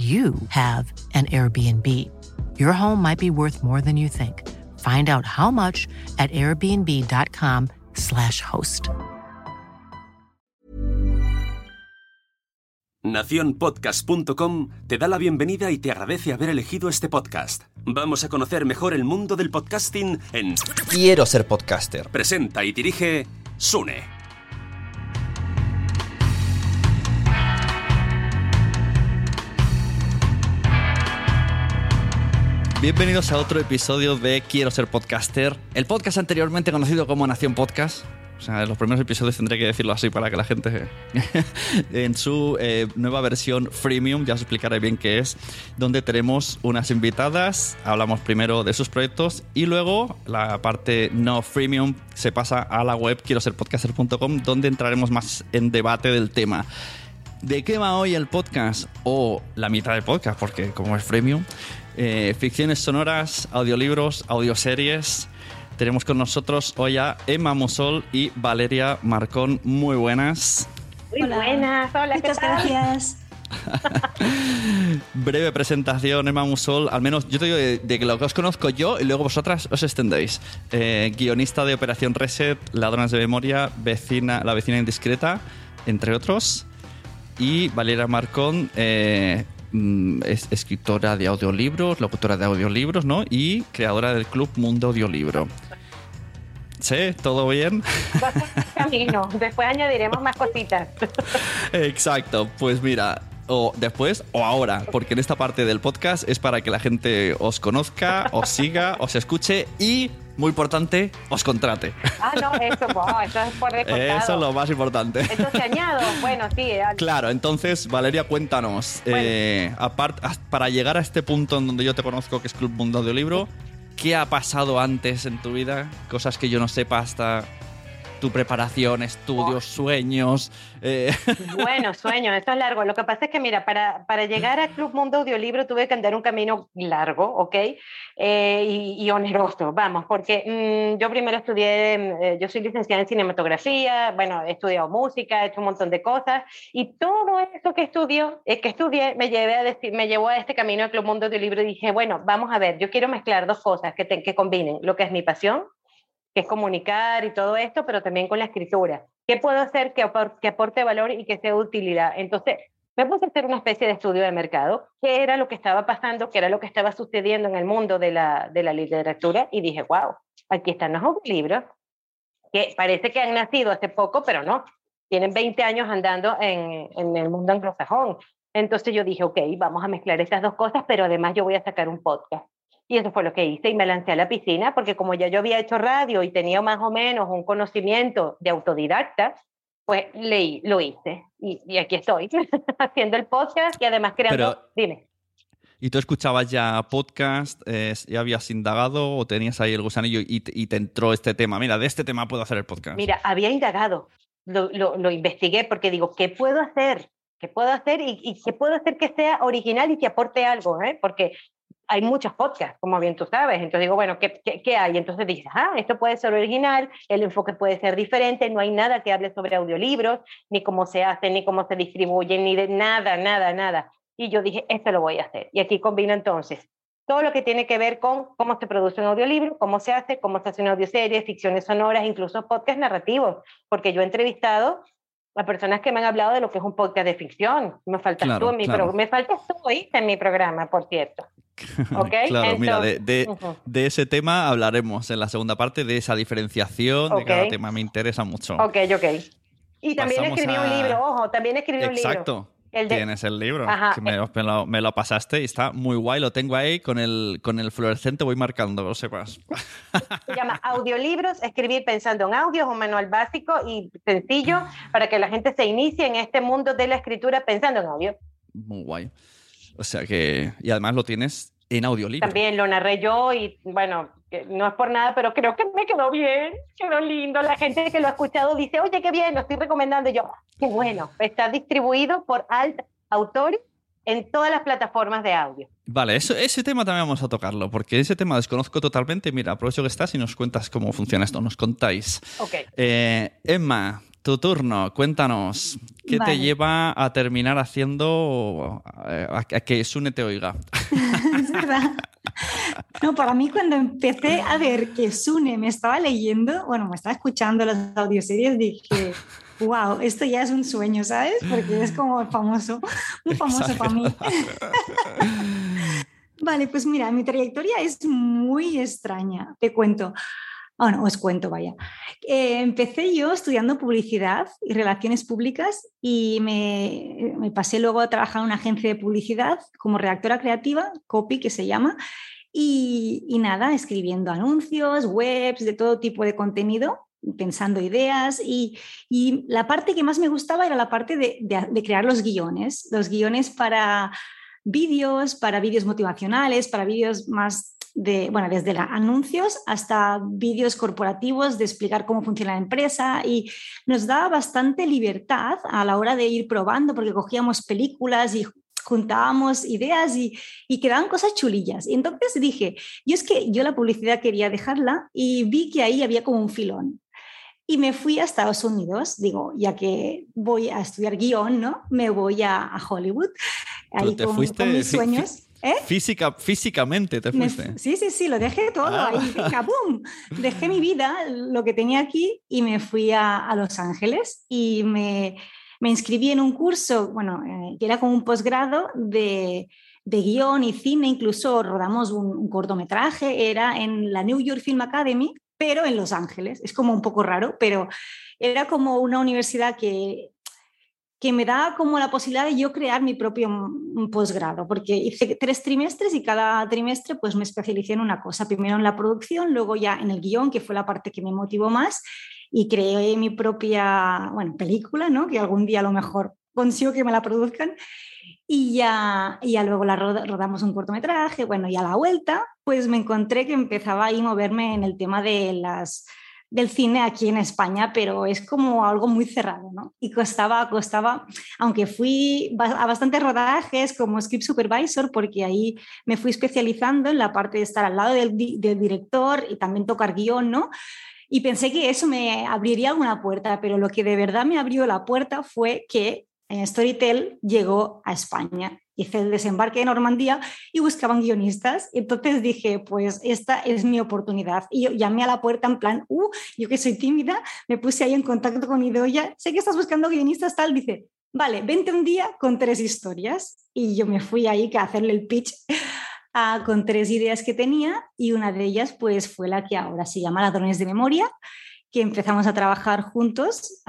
you have an Airbnb. Your home might be worth more than you think. Find out how much at airbnb.com/slash host. Naciónpodcast.com te da la bienvenida y te agradece haber elegido este podcast. Vamos a conocer mejor el mundo del podcasting en Quiero ser podcaster. Presenta y dirige Sune. Bienvenidos a otro episodio de Quiero ser podcaster, el podcast anteriormente conocido como Nación Podcast. O sea, en los primeros episodios tendré que decirlo así para que la gente en su eh, nueva versión freemium, ya os explicaré bien qué es, donde tenemos unas invitadas, hablamos primero de sus proyectos y luego la parte no freemium se pasa a la web quiero ser podcaster.com donde entraremos más en debate del tema. ¿De qué va hoy el podcast? O la mitad del podcast, porque como es freemium, eh, ficciones sonoras, audiolibros, audioseries. Tenemos con nosotros hoy a Emma Musol y Valeria Marcón. Muy buenas. Muy buenas, hola, Muchas ¿qué tal? gracias. Breve presentación, Emma Musol. Al menos yo te digo de, de que lo que os conozco yo y luego vosotras os extendéis. Eh, guionista de Operación Reset, Ladronas de Memoria, vecina, La vecina indiscreta, entre otros. Y Valeria Marcón, eh, mm, es escritora de audiolibros, locutora de audiolibros, ¿no? Y creadora del club Mundo Audiolibro. ¿Sí? ¿Todo bien? Camino. Después añadiremos más cositas. Exacto, pues mira, o después o ahora, porque en esta parte del podcast es para que la gente os conozca, os siga, os escuche y, muy importante, os contrate. Ah, no, eso, wow, eso es por. Eso es lo más importante. Eso se añado. Bueno, sí. eh, Claro, entonces, Valeria, cuéntanos. Bueno. eh, apart- as- para llegar a este punto en donde yo te conozco, que es Club Mundo Audiolibro, ¿qué ha pasado antes en tu vida? Cosas que yo no sepa hasta tu preparación, estudios, sueños. eh, Bueno, sueño, esto es largo. Lo que pasa es que, mira, para, para llegar a Club Mundo Audiolibro tuve que andar un camino largo, ¿ok? Eh, y, y oneroso, vamos, porque mm, yo primero estudié, mm, eh, yo soy licenciada en cinematografía, bueno, he estudiado música, he hecho un montón de cosas, y todo eso que estudió, eh, que estudié me, llevé a decir, me llevó a este camino de Club Mundo Audiolibro y dije, bueno, vamos a ver, yo quiero mezclar dos cosas que, te- que combinen, lo que es mi pasión, que es comunicar y todo esto, pero también con la escritura. ¿Qué puedo hacer que, apor- que aporte valor y que sea utilidad? Entonces, me puse a hacer una especie de estudio de mercado, qué era lo que estaba pasando, qué era lo que estaba sucediendo en el mundo de la, de la literatura, y dije, wow, aquí están los libros que parece que han nacido hace poco, pero no, tienen 20 años andando en, en el mundo anglosajón. Entonces yo dije, ok, vamos a mezclar estas dos cosas, pero además yo voy a sacar un podcast. Y eso fue lo que hice y me lancé a la piscina porque como ya yo había hecho radio y tenía más o menos un conocimiento de autodidacta, pues leí, lo hice. Y, aquí estoy haciendo el podcast y además creando... Dime. ¿Y tú escuchabas ya podcast? Eh, ¿Ya habías indagado o tenías ahí el gusanillo y, te entró este tema? Mira, de este tema puedo hacer el podcast. Mira, había indagado, lo, lo, investigué porque digo, ¿qué puedo hacer? ¿Qué puedo hacer y, y, qué puedo hacer que sea original y que aporte algo? ¿eh? Porque hay muchos podcasts, como bien tú sabes. Entonces digo, bueno, ¿qué, qué, hay? Entonces dices, ah, esto puede ser original, el enfoque puede ser diferente, no hay nada que hable sobre audiolibros, ni cómo se hace, ni cómo se distribuyen, ni de nada, nada, nada. Y yo dije, esto lo voy a hacer. Y aquí combino entonces todo lo que tiene que ver con cómo se produce un audiolibro, cómo se hace, cómo se hace una audioserie, ficciones sonoras, incluso podcast narrativos, porque yo he entrevistado a personas que me han hablado de lo que es un podcast de ficción. Me faltas tú en mi me faltas tú en mi programa, por cierto. ¿Okay? claro, mira, de, de, ese tema hablaremos en la segunda parte, de esa diferenciación, de cada tema me interesa mucho. Ok, ok. Y también escribí un libro, ojo, también escribí un libro. Exacto. Tienes el libro, que me, lo, pasaste y está muy guay, lo tengo ahí con el, con el fluorescente, voy marcando, lo sepas. Se llama Audiolibros, escribir pensando en audio, es un manual básico y sencillo para que la gente se inicie en este mundo de la escritura pensando en audio. Muy guay. O sea que, y además lo tienes en audiolibro. También lo narré yo y bueno, no es por nada, pero creo que me quedó bien, quedó lindo. La gente que lo ha escuchado dice, oye, qué bien, lo estoy recomendando. Y yo, qué bueno, está distribuido por Alt Autores en todas las plataformas de audio. Vale, eso, ese tema también vamos a tocarlo, porque ese tema desconozco totalmente. Mira, aprovecho que estás y nos cuentas cómo funciona esto, nos contáis. Ok. Eh, Emma, tu turno, cuéntanos, ¿qué te lleva a terminar haciendo eh, a, que Sune te oiga? es verdad. No, para mí cuando empecé a ver que Sune me estaba leyendo, bueno, me estaba escuchando las audioseries, dije, wow, esto ya es un sueño, ¿sabes? Porque es como famoso, muy famoso para mí. vale, pues mira, mi trayectoria es muy extraña, te cuento. Bueno, os cuento, vaya. Eh, empecé yo estudiando publicidad y relaciones públicas y me, me, pasé luego a trabajar en una agencia de publicidad como redactora creativa, Copy, que se llama, y, y nada, escribiendo anuncios, webs, de todo tipo de contenido pensando ideas y, y, la parte que más me gustaba era la parte de, de, de crear los guiones, los guiones para vídeos, para vídeos motivacionales, para vídeos más de, bueno, desde anuncios hasta vídeos corporativos de explicar cómo funciona la empresa y nos daba bastante libertad a la hora de ir probando porque cogíamos películas y juntábamos ideas y, y quedaban cosas chulillas. Y entonces dije, yo es que yo la publicidad quería dejarla y vi que ahí había como un filón. Y me fui a Estados Unidos, digo, ya que voy a estudiar guion, ¿no? Me voy a, Hollywood, ahí te fuiste, con mis sueños. ¿Eh? Física, físicamente te fuiste. sí, sí, sí, lo dejé todo ah. ahí. Dejé mi vida, lo que tenía aquí, y me fui a, Los Ángeles y me, me, inscribí en un curso, bueno, eh, que era como un posgrado de, de, guion y cine, incluso rodamos un, un cortometraje, era en la New York Film Academy, pero en Los Ángeles. Es como un poco raro, pero era como una universidad que que me da como la posibilidad de yo crear mi propio posgrado, porque hice tres trimestres y cada trimestre pues me especialicé en una cosa, primero en la producción, luego ya en el guion, que fue la parte que me motivó más, y creé mi propia, bueno, película, ¿no? Que algún día a lo mejor consigo que me la produzcan, y ya, y ya luego la rodamos un cortometraje, bueno, y a la vuelta, pues me encontré que empezaba a moverme en el tema de las del cine aquí en España, pero es como algo muy cerrado, ¿no? Y costaba, costaba, aunque fui a bastantes rodajes como script supervisor, porque ahí me fui especializando en la parte de estar al lado del, director y también tocar guion, ¿no? Y pensé que eso me abriría alguna puerta, pero lo que de verdad me abrió la puerta fue que eh, Storytel llegó a España hice el desembarque en Normandía y buscaban guionistas. Entonces dije, pues esta es mi oportunidad. Y yo llamé a la puerta en plan, uh, yo que soy tímida, me puse ahí en contacto con Idoya, sé que estás buscando guionistas, tal, dice, vale, vente un día con tres historias. Y yo me fui ahí a hacerle el pitch con tres ideas que tenía y una de ellas pues fue la que ahora se llama Ladrones de Memoria que empezamos a trabajar juntos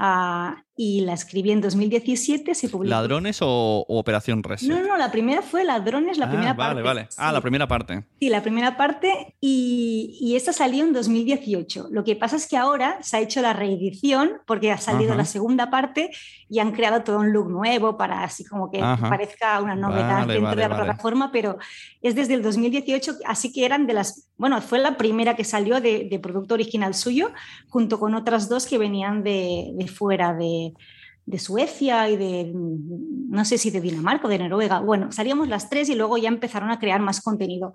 y la escribí en 2017. Se publicó. ¿Ladrones o, Operación Reset? No, no, la primera fue Ladrones, la ah, primera parte. Vale, vale. Ah, la primera parte. Sí, la primera parte y, y, esta salió en 2018. Lo que pasa es que ahora se ha hecho la reedición porque ha salido la segunda parte y han creado todo un look nuevo para así como que parezca una novedad dentro de la plataforma, pero es desde el 2018, así que eran de las, bueno, fue la primera que salió de, de producto original suyo, junto con otras dos que venían de, de fuera de de, Suecia y de, no sé si de Dinamarca o de Noruega. Bueno, salíamos las tres y luego ya empezaron a crear más contenido.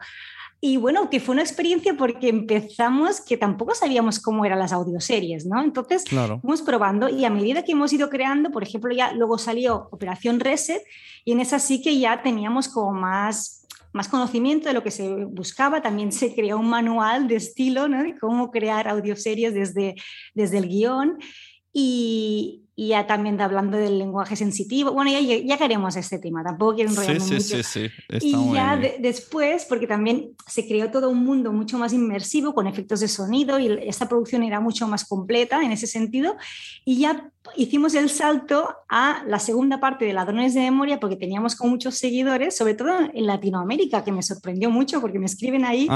Y bueno, que fue una experiencia porque empezamos que tampoco sabíamos cómo eran las audioseries, ¿no? Entonces, claro. fuimos probando y a medida que hemos ido creando, por ejemplo, ya luego salió Operación Reset y en esa sí que ya teníamos como más, más conocimiento de lo que se buscaba. También se creó un manual de estilo, ¿no? De cómo crear audioseries desde, desde el guion. Y, y ya también hablando del lenguaje sensitivo. Bueno, ya, ya queremos este tema, tampoco quiero enrollarme sí, mucho. Sí, sí, y ya después, porque también se creó todo un mundo mucho más inmersivo con efectos de sonido y esta producción era mucho más completa en ese sentido. Y ya hicimos el salto a la segunda parte de Ladrones de Memoria porque teníamos con muchos seguidores, sobre todo en Latinoamérica, que me sorprendió mucho porque me escriben ahí.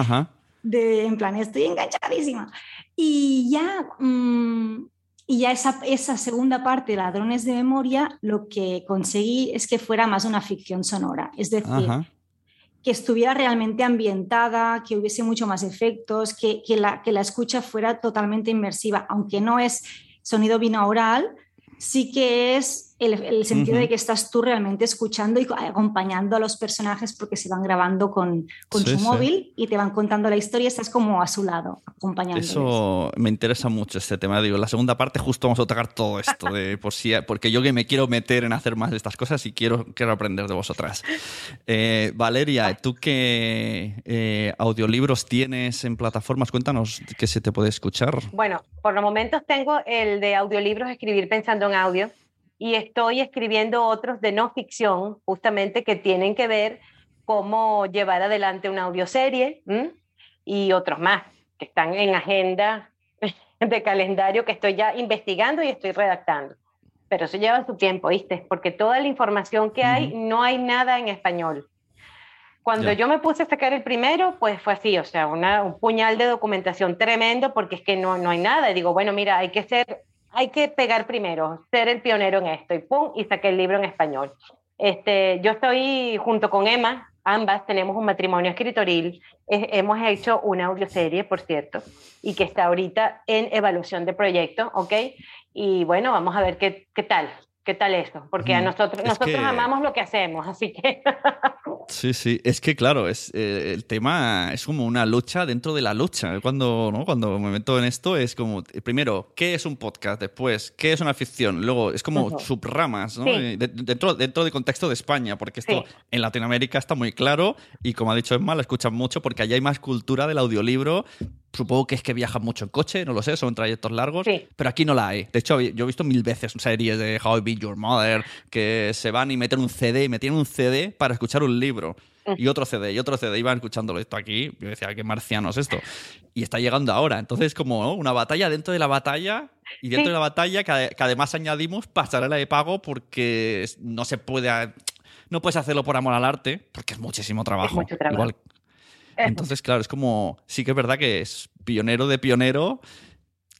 De, en plan, estoy enganchadísima. Y ya mmm, y ya esa, esa segunda parte, Ladrones de Memoria, lo que conseguí es que fuera más una ficción sonora. Es decir, que estuviera realmente ambientada, que hubiese mucho más efectos, que, que, la, que la escucha fuera totalmente inmersiva, aunque no es sonido binaural, sí que es el, sentido de que estás tú realmente escuchando y acompañando a los personajes porque se van grabando con, con su móvil y te van contando la historia, estás como a su lado, acompañándoles. Eso me interesa mucho este tema. Digo, la segunda parte justo vamos a tocar todo esto, de, por si, porque yo que me quiero meter en hacer más de estas cosas y quiero, quiero aprender de vosotras. Eh, Valeria, ¿tú qué eh, audiolibros tienes en plataformas? Cuéntanos qué se te puede escuchar. Bueno, por los momentos tengo el de audiolibros Escribir pensando en audio y estoy escribiendo otros de no ficción, justamente que tienen que ver cómo llevar adelante una audioserie y otros más que están en agenda de calendario que estoy ya investigando y estoy redactando. Pero eso lleva su tiempo, ¿viste? Porque toda la información que hay, no hay nada en español. Cuando yo me puse a sacar el primero, pues fue así, o sea, una, un puñal de documentación tremendo porque es que no, no hay nada. Y digo, bueno, mira, hay que ser hay que pegar primero, ser el pionero en esto y pum, y saqué el libro en español. Este, yo estoy junto con Emma, ambas tenemos un matrimonio escritoril, hemos hecho una audioserie, por cierto, y que está ahorita en evaluación de proyecto, ¿ok? Y bueno, vamos a ver qué, qué tal, qué tal eso, porque a nosotros, nosotros amamos lo que hacemos, así que... Sí, sí, es que claro, es, eh, el tema es como una lucha dentro de la lucha. Cuando, ¿no? Cuando me meto en esto es como, primero, ¿qué es un podcast? Después, ¿qué es una ficción? Luego, es como subramas, ¿no? dentro, dentro del contexto de España, porque esto en Latinoamérica está muy claro y como ha dicho Emma, lo escuchan mucho porque allá hay más cultura del audiolibro Supongo que es que viajan mucho en coche, no lo sé, son trayectos largos, pero aquí no la hay. De hecho, yo he visto mil veces series de How I Beat Your Mother que se van y meten un CD, y metían un CD para escuchar un libro. Y otro CD, y otro CD, iban escuchándolo esto aquí. Yo decía, qué marciano es esto. Y está llegando ahora. Entonces, como una batalla dentro de la batalla, y dentro de la batalla, que, además añadimos pasarela de pago porque no se puede. No puedes hacerlo por amor al arte, porque es muchísimo trabajo. mucho trabajo. Igual, entonces, claro, es como, sí que es verdad que es pionero de pionero,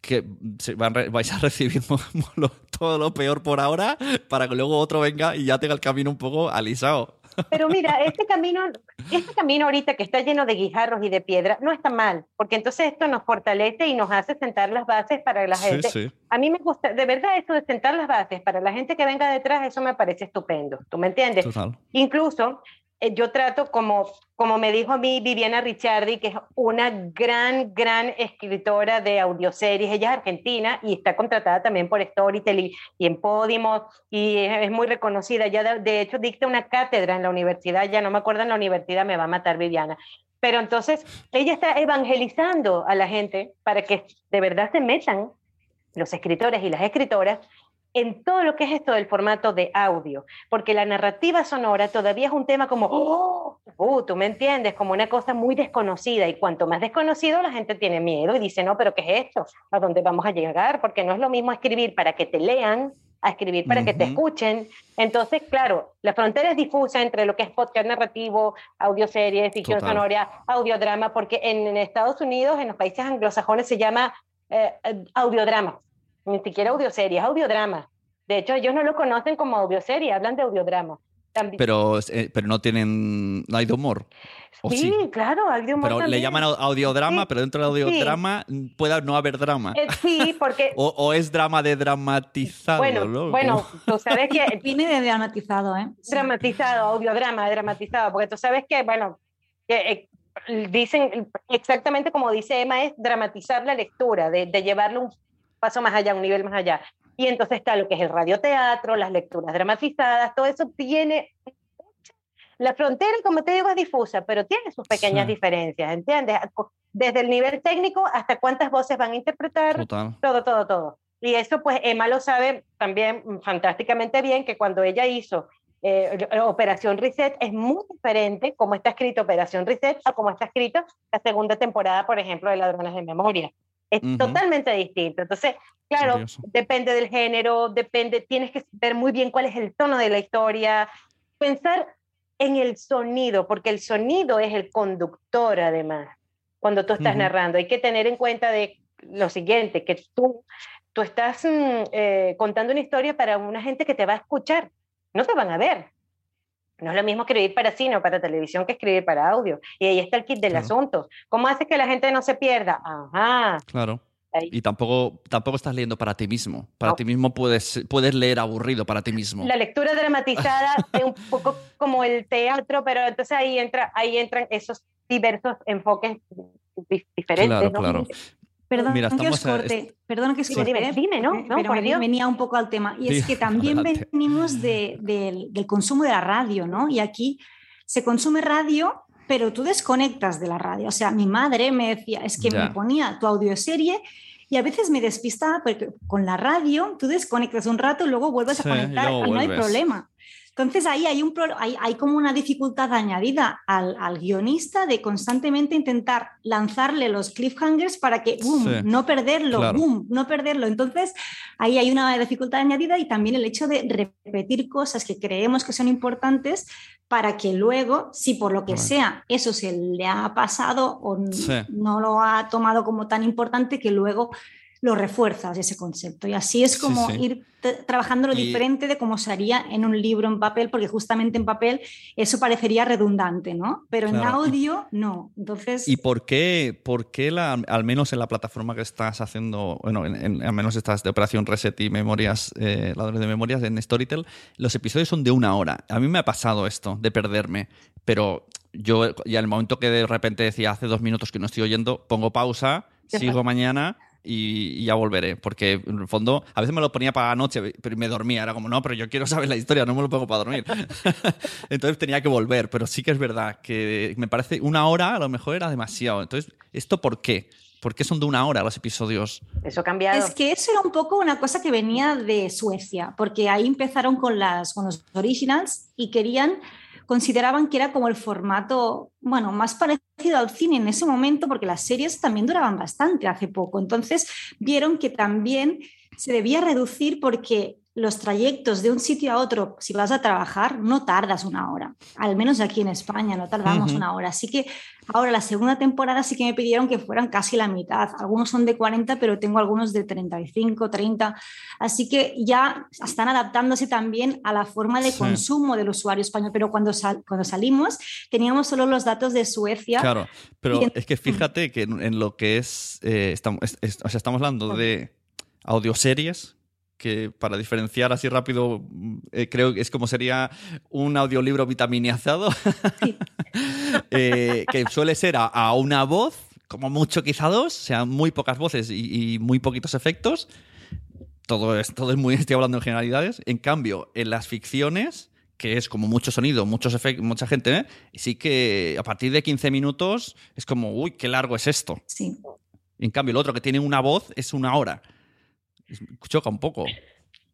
que vais a recibir todo lo peor por ahora para que luego otro venga y ya tenga el camino un poco alisado. Pero mira, este camino, este camino ahorita que está lleno de guijarros y de piedra, no está mal, porque entonces esto nos fortalece y nos hace sentar las bases para la gente. A mí me gusta, de verdad, eso de sentar las bases para la gente que venga detrás, eso me parece estupendo. ¿Tú me entiendes? Incluso eh, yo trato como, como me dijo a mí Viviana Ricciardi, que es una gran, gran escritora de audioseries, ella es argentina y está contratada también por Storytel y, en Podimo y es, muy reconocida, ya de, hecho dicta una cátedra en la universidad, ya no me acuerdo en la universidad, me va a matar Viviana, pero entonces ella está evangelizando a la gente para que de verdad se metan los escritores y las escritoras en todo lo que es esto del formato de audio, porque la narrativa sonora todavía es un tema como, oh, uh, tú me entiendes, como una cosa muy desconocida y cuanto más desconocido la gente tiene miedo y dice, no, pero ¿qué es esto? ¿A dónde vamos a llegar? Porque no es lo mismo escribir para que te lean a escribir para que te escuchen. Entonces, claro, la frontera es difusa entre lo que es podcast narrativo, audioserie, ficción Total. sonora, audiodrama, porque en, en Estados Unidos, en los países anglosajones, se llama eh, eh, audiodrama, ni siquiera audioserie, es audiodrama. De hecho, ellos no lo conocen como audioserie, hablan de audiodrama. También, Pero, eh, pero no tienen. No hay de humor. ¿O sí, sí? claro, hay de humor Pero le también. llaman au- audiodrama, Sí, pero dentro del sí. audiodrama puede no haber drama. Eh, sí, porque, O, o es drama de dramatizado. bueno, ¿no? bueno, tú sabes que Viene de dramatizado, ¿eh? Dramatizado, audiodrama, dramatizado, porque tú sabes que, bueno, que eh, dicen exactamente como dice Emma, es dramatizar la lectura, de, de llevarlo un paso más allá, un nivel más allá. Y entonces está lo que es el radioteatro, las lecturas dramatizadas, todo eso tiene... La frontera, como te digo, es difusa, pero tiene sus pequeñas Sí. diferencias, ¿entiendes? Desde el nivel técnico hasta cuántas voces van a interpretar, Total. todo, todo, todo. Y eso, pues, Emma lo sabe también fantásticamente bien, que cuando ella hizo eh, Operación Reset es muy diferente como está escrito Operación Reset a como está escrito la segunda temporada, por ejemplo, de Ladrones de Memoria. Es totalmente distinto. Entonces, claro, Curioso. depende del género, depende, tienes que ver muy bien cuál es el tono de la historia, pensar en el sonido, porque el sonido es el conductor además. Cuando tú estás narrando, hay que tener en cuenta de lo siguiente, que tú, tú estás mm, eh, contando una historia para una gente que te va a escuchar, no te van a ver. No es lo mismo escribir para cine o para televisión que escribir para audio. Y ahí está el kit del Claro. asunto. ¿Cómo haces que la gente no se pierda? Ajá. Claro. ahí. Y tampoco, tampoco estás leyendo para ti mismo. Para No. ti mismo puedes, puedes leer aburrido para ti mismo. La lectura dramatizada es un poco como el teatro, pero entonces ahí, entra, ahí entran esos diversos enfoques di- diferentes. Claro, ¿no? claro. Perdón Mira, que os corte, perdón que os Sí. corte, Dime, dime, ¿no? No, pero por me- Dios. venía un poco al tema. Y Sí, es que también adelante. venimos de- del- del consumo de la radio, ¿no? Y aquí se consume radio, pero tú desconectas de la radio. O sea, mi madre me decía, es que Ya. me ponía tu audioserie y a veces me despistaba porque con la radio tú desconectas un rato y luego vuelves Sí, a y conectar y, luego no hay problema. Entonces ahí hay, un, hay, hay como una dificultad añadida al, al guionista de constantemente intentar lanzarle los cliffhangers para que, boom, Sí, no perderlo, claro. boom, no perderlo. Entonces ahí hay una dificultad añadida y también el hecho de repetir cosas que creemos que son importantes para que luego, si por lo que sea eso se le ha pasado o Sí. no lo ha tomado como tan importante, que luego lo refuerzas ese concepto. Y así es como sí. ir trabajando lo Y- diferente de cómo se haría en un libro en papel, porque justamente en papel eso parecería redundante, ¿no? Pero en Claro, y- audio no. Entonces, ¿Y por qué, por qué la, al menos en la plataforma que estás haciendo, bueno, en, en- al menos estás de Operación Reset y Memorias, eh, Ladrones de Memorias en Storytel, los episodios son de una hora? A mí me ha pasado esto, de perderme, pero yo ya en el momento que de repente decía hace dos minutos que no estoy oyendo, pongo pausa, sigo mañana y, y ya volveré, porque en el fondo a veces me lo ponía para la noche, pero me dormía, era como, no, pero yo quiero saber la historia, no me lo pongo para dormir. Entonces tenía que volver, pero sí que es verdad que me parece una hora a lo mejor era demasiado. Entonces, ¿esto por qué? ¿Por qué son de una hora los episodios? Eso ha cambiado. Es que eso era un poco una cosa que venía de Suecia, porque ahí empezaron con, las, con los originals y querían, consideraban que era como el formato, bueno, más parecido al cine en ese momento, porque las series también duraban bastante hace poco. Entonces vieron que también se debía reducir porque los trayectos de un sitio a otro, si vas a trabajar, no tardas una hora. Al menos aquí en España no tardamos una hora. Así que ahora la segunda temporada sí que me pidieron que fueran casi la mitad. Algunos son de 40, pero tengo algunos de 35, 30. Así que ya están adaptándose también a la forma de Sí. consumo del usuario español. Pero cuando, sal- cuando salimos teníamos solo los datos de Suecia. Claro, pero en- es que fíjate que en, en lo que es, eh, estamos, es- es- o sea, estamos hablando de audioseries, que para diferenciar así rápido, mm, eh, creo que es como sería un audiolibro vitaminiazado, Sí. eh, que suele ser a, a una voz, como mucho quizá dos, o sea, muy pocas voces y, y muy poquitos efectos. Todo es, todo es muy, estoy hablando en generalidades. En cambio, en las ficciones, que es como mucho sonido, muchos efectos, mucha gente, ¿eh? sí que a partir de 15 minutos es como, uy, qué largo es esto. Sí. En cambio, el otro que tiene una voz es una hora. Choca un poco.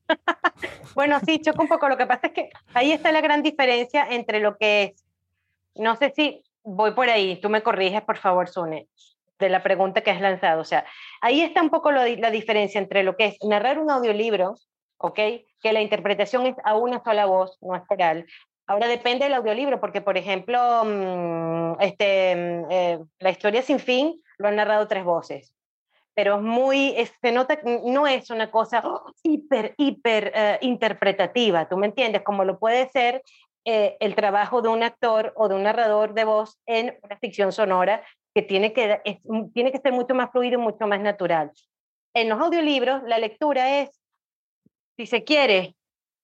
Bueno, sí, choca un poco. Lo que pasa es que ahí está la gran diferencia entre lo que es, no sé si voy por ahí, tú me corriges, por favor, Sune, de la pregunta que has lanzado. O sea, ahí está un poco lo la diferencia entre lo que es narrar un audiolibro ¿ok? Que la interpretación es a una sola voz, no es coral. Ahora depende del audiolibro, porque por ejemplo, mm, este, mm, eh, La historia sin fin lo han narrado tres voces, pero es muy, se nota, no es una cosa hiper, hiper eh, interpretativa, ¿tú me entiendes? Como lo puede ser eh, el trabajo de un actor o de un narrador de voz en una ficción sonora que tiene que, tiene que ser mucho más fluido mucho más natural. En los audiolibros, la lectura es, si se quiere,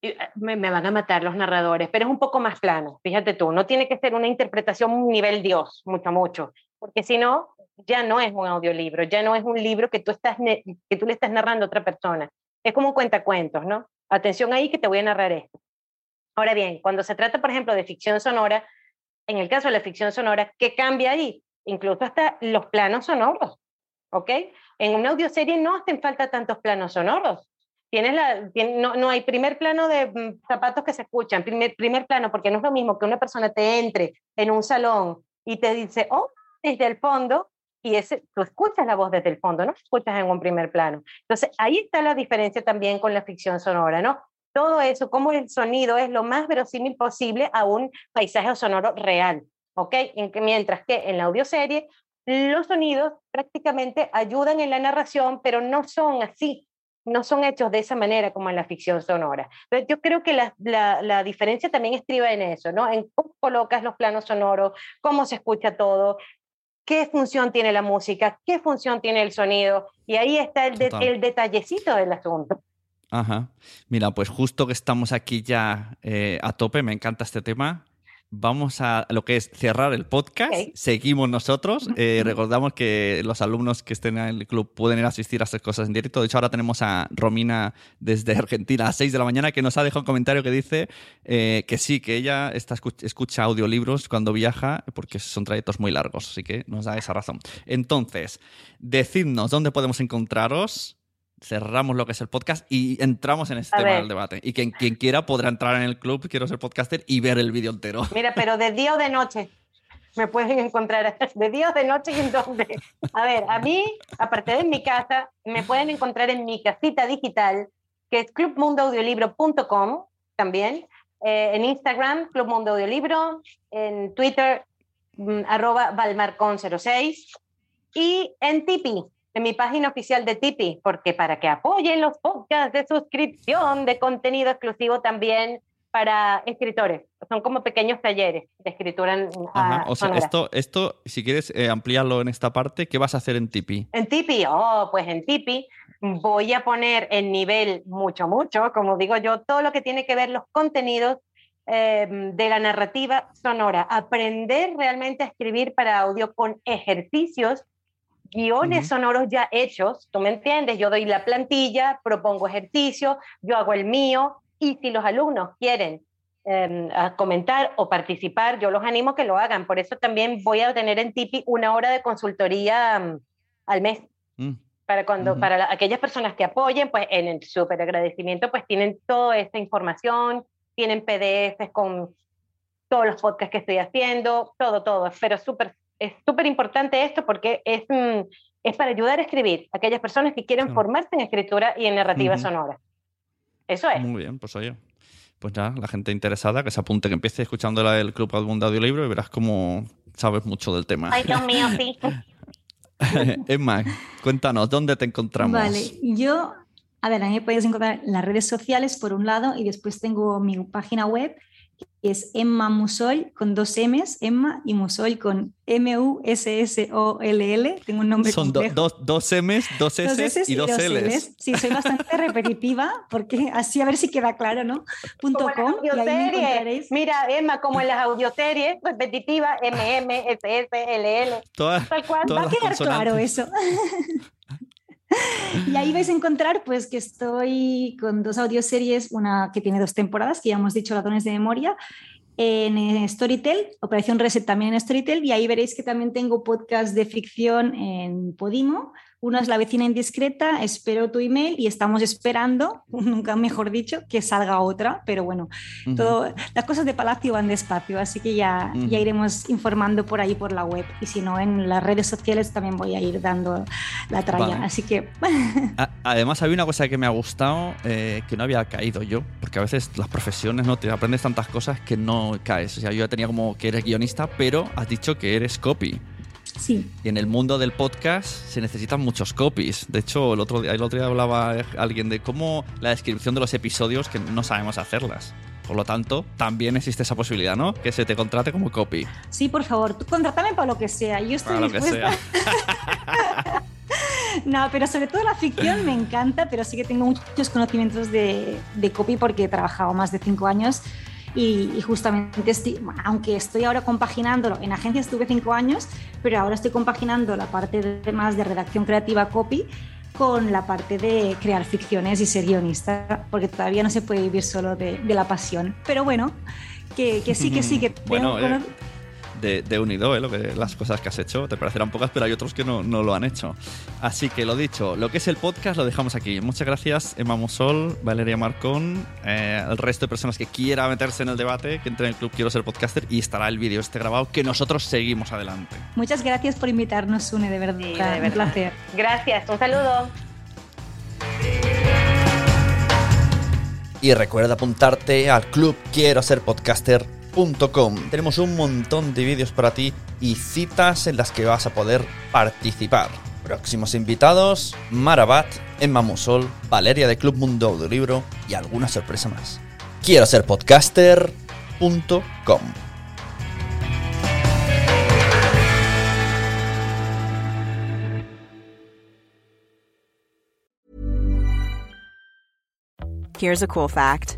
eh, me, me, van a matar los narradores, pero es un poco más plano, fíjate tú, no tiene que ser una interpretación nivel Dios, mucho, mucho, porque si no, ya no es un audiolibro, ya no es un libro que tú, estás que tú le estás narrando a otra persona, es como un cuentacuentos, ¿no? Atención ahí que te voy a narrar esto. Ahora bien, cuando se trata, por ejemplo, de ficción sonora, en el caso de la ficción sonora, ¿qué cambia ahí? Incluso hasta los planos sonoros, ¿ok? En una audioserie no hacen falta tantos planos sonoros. Tienes la, no, no, hay primer plano de mm, zapatos que se escuchan, primer, primer plano, porque no es lo mismo que una persona te entre en un salón y te dice, oh, desde el fondo, y ese, tú escuchas la voz desde el fondo, no escuchas en un primer plano. Entonces, ahí está la diferencia también con la ficción sonora, ¿no? todo eso, como el sonido es lo más verosímil posible a un paisaje sonoro real, ¿ok? En que, mientras que en la audioserie los sonidos prácticamente ayudan en la narración, pero no son así, no son hechos de esa manera como en la ficción sonora. Pero yo creo que la, la, la, diferencia también estriba en eso, ¿no? En cómo colocas los planos sonoros, cómo se escucha todo, qué función tiene la música, qué función tiene el sonido, y ahí está el, de, el detallecito del asunto. Ajá. Mira, pues justo que estamos aquí ya eh, a tope, me encanta este tema. Vamos a lo que es cerrar el podcast. Seguimos nosotros. Eh, recordamos que los alumnos que estén en el club pueden ir a asistir a hacer cosas en directo. De hecho, ahora tenemos a Romina desde Argentina a las 6 de la mañana que nos ha dejado un comentario que dice eh, que sí, que ella está, escucha audiolibros cuando viaja porque son trayectos muy largos. Así que nos da esa razón. Entonces, decidnos dónde podemos encontraros cerramos lo que es el podcast y entramos en este tema del debate. Y quien, quien quiera podrá entrar en el club, quiero ser podcaster, y ver el vídeo entero. Mira, pero de día o de noche me pueden encontrar de día o de noche y en dónde. A ver, a mí, aparte de mi casa, me pueden encontrar en mi casita digital, que es clubmundoaudiolibro.com también, eh, en Instagram, Club Mundo Audiolibro, en Twitter, mm, arroba valmarcon06, y en Tipeee, en mi página oficial de Tipeee, porque para que apoyen los podcasts de suscripción, de contenido exclusivo también para escritores. Son como pequeños talleres de escritura. En, Ajá, o sea, esto, esto, si quieres eh, ampliarlo en esta parte, ¿qué vas a hacer en Tipeee? En Tipeee, oh, pues en Tipeee voy a poner en nivel mucho, mucho, como digo yo, todo lo que tiene que ver los contenidos eh, de la narrativa sonora. Aprender realmente a escribir para audio con ejercicios guiones sonoros ya hechos, ¿tú me entiendes? Yo doy la plantilla, propongo ejercicio, yo hago el mío y si los alumnos quieren em, comentar o participar, yo los animo a que lo hagan. Por eso también voy a tener en Tipi una hora de consultoría mm, al mes. Mm. Para, cuando, para aquellas personas que apoyen, pues en el súper agradecimiento, pues tienen toda esta información, tienen PDFs con todos los podcasts que estoy haciendo, todo, todo, pero súper es súper importante esto porque es, mm, es para ayudar a escribir a aquellas personas que quieren formarse en escritura y en narrativa sonora. Eso es. Muy bien, pues oye. Pues ya, la gente interesada que se apunte, que empiece escuchando el Club Mundo Audiolibro y verás cómo sabes mucho del tema. Ay, Dios mío, sí. Emma, cuéntanos, ¿dónde te encontramos? Vale, yo, a ver, a mí me puedes encontrar en las redes sociales por un lado y después tengo mi página web es Emma Musol con dos M's, Emma y Musol con M-U-S-S-O-L-L. Tengo un nombre Son dos M's, dos S, y dos, L's. Sí, soy bastante repetitiva porque así a ver si queda claro, ¿no? Punto com, Mira, Emma, como en las audioseries, repetitiva, M, M, S, S, L, L. Todas, Va a quedar claro eso. y ahí vais a encontrar pues que estoy con dos audioseries, una que tiene dos temporadas, que ya hemos dicho, Ladrones de Memoria, en Storytel, Operación Reset también en Storytel, y ahí veréis que también tengo podcast de ficción en Podimo, Una es la vecina indiscreta, espero tu email y estamos esperando, nunca mejor dicho, que salga otra, pero bueno, todo, las cosas de Palacio van despacio, así que ya, ya iremos informando por ahí por la web y si no en las redes sociales también voy a ir dando la tralla, así que... Además había una cosa que me ha gustado eh, que no había caído yo, porque a veces las profesiones no te aprendes tantas cosas que no caes, o sea, yo ya tenía como que eres guionista, pero has dicho que eres copy. Sí. Y en el mundo del podcast se necesitan muchos copies. De hecho, el otro día, el otro día hablaba alguien de cómo la descripción de los episodios que no sabemos hacerlas. Por lo tanto, también existe esa posibilidad, ¿no? Que se te contrate como copy. Sí, por favor, tú contrátame para lo que sea. Yo estoy para lo que sea. no, pero sobre todo la ficción me encanta, pero sí que tengo muchos conocimientos de, de copy porque he trabajado más de cinco años y, justamente, estoy, aunque estoy ahora compaginándolo, en agencia estuve cinco años, pero ahora estoy compaginando la parte de, más de redacción creativa copy con la parte de crear ficciones y ser guionista, porque todavía no se puede vivir solo de, la pasión. Pero bueno, que, que sí, que sí, que bueno, eh, de, unido, ¿eh? lo que, las cosas que has hecho. Te parecerán pocas, pero hay otros que no, lo han hecho. Así que lo dicho, lo que es el podcast lo dejamos aquí. Muchas gracias, Emma Musol, Valeria Marcón, eh, el resto de personas que quiera meterse en el debate, que entre en el club Quiero ser podcaster y estará el vídeo este grabado que nosotros seguimos adelante. Muchas gracias por invitarnos, Une, de verdad. de verdad. Un placer. Gracias, un saludo. Y recuerda apuntarte al club Quiero ser podcaster tenemos un montón de vídeos para ti y citas en las que vas a poder participar. Próximos invitados, Marabat, Emma Musol, Valeria de Club Mundo Libro y alguna sorpresa más. Quiero ser podcaster.com. Here's a cool fact.